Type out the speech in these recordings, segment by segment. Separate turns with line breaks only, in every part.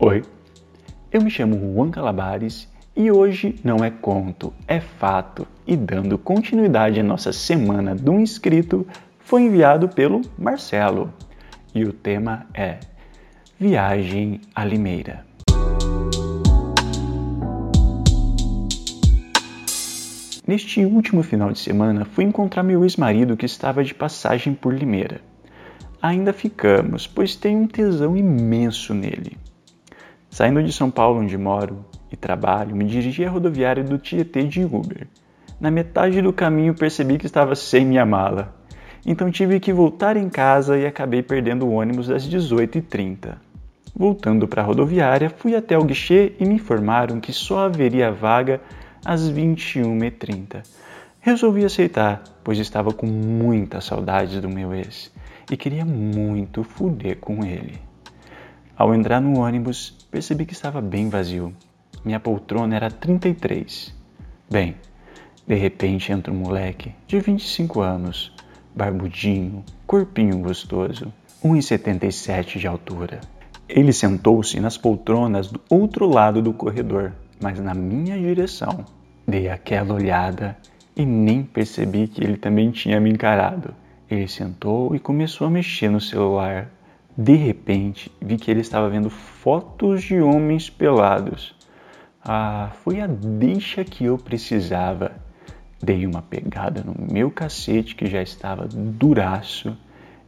Oi, eu me chamo Juan Calabares e hoje não é conto, é fato. E dando continuidade à nossa semana do inscrito, foi enviado pelo Marcelo. E o tema é Viagem a Limeira. Neste último final de semana, fui encontrar meu ex-marido que estava de passagem por Limeira. Ainda ficamos, pois tenho um tesão imenso nele. Saindo de São Paulo, onde moro e trabalho, me dirigi à rodoviária do Tietê de Uber. Na metade do caminho percebi que estava sem minha mala, então tive que voltar em casa e acabei perdendo o ônibus às 18h30. Voltando para a rodoviária, fui até o guichê e me informaram que só haveria vaga às 21h30. Resolvi aceitar, pois estava com muita saudade do meu ex e queria muito fuder com ele. Ao entrar no ônibus, percebi que estava bem vazio. Minha poltrona era 33. Bem, de repente entra um moleque de 25 anos, barbudinho, corpinho gostoso, 1,77 de altura. Ele sentou-se nas poltronas do outro lado do corredor, mas na minha direção. Dei aquela olhada e nem percebi que ele também tinha me encarado. Ele sentou e começou a mexer no celular de repente, vi que ele estava vendo fotos de homens pelados. Ah, foi a deixa que eu precisava. Dei uma pegada no meu cacete que já estava duraço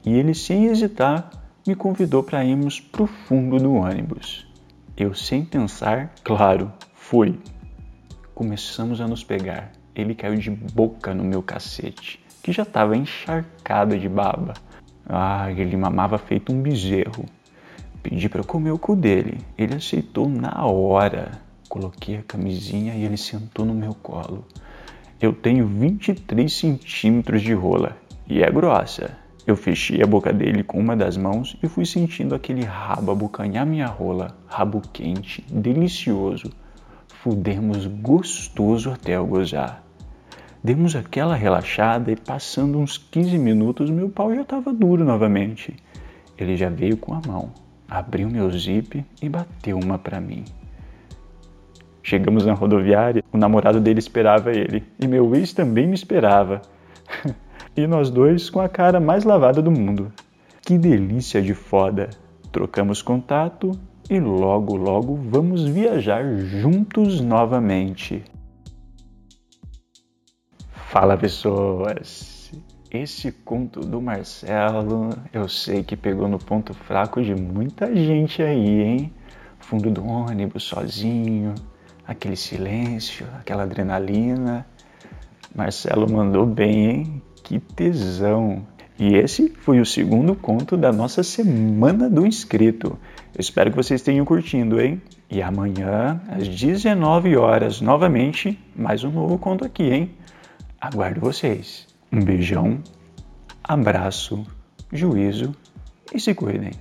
e ele, sem hesitar, me convidou para irmos para o fundo do ônibus. Eu, sem pensar, claro, fui. Começamos a nos pegar. Ele caiu de boca no meu cacete, que já estava encharcado de baba. Ah, ele mamava feito um bezerro. Pedi para comer o cu dele. Ele aceitou na hora. Coloquei a camisinha e ele sentou no meu colo. Eu tenho 23 centímetros de rola e é grossa. Eu fechei a boca dele com uma das mãos e fui sentindo aquele rabo abocanhar minha rola, rabo quente, delicioso. Fudemos gostoso até eu gozar. Demos aquela relaxada e passando uns 15 minutos meu pau já estava duro novamente. Ele já veio com a mão, abriu meu zip e bateu uma para mim. Chegamos na rodoviária, o namorado dele esperava ele e meu ex também me esperava. e nós dois com a cara mais lavada do mundo. Que delícia de foda! Trocamos contato e logo logo vamos viajar juntos novamente. Fala pessoas! Esse conto do Marcelo eu sei que pegou no ponto fraco de muita gente aí, hein? Fundo do ônibus, sozinho, aquele silêncio, aquela adrenalina. Marcelo mandou bem, hein? Que tesão! E esse foi o segundo conto da nossa Semana do Inscrito. Eu espero que vocês tenham curtindo, hein? E amanhã, às 19 horas, novamente, mais um novo conto aqui, hein? Aguardo vocês. Um beijão, abraço, juízo e se cuidem.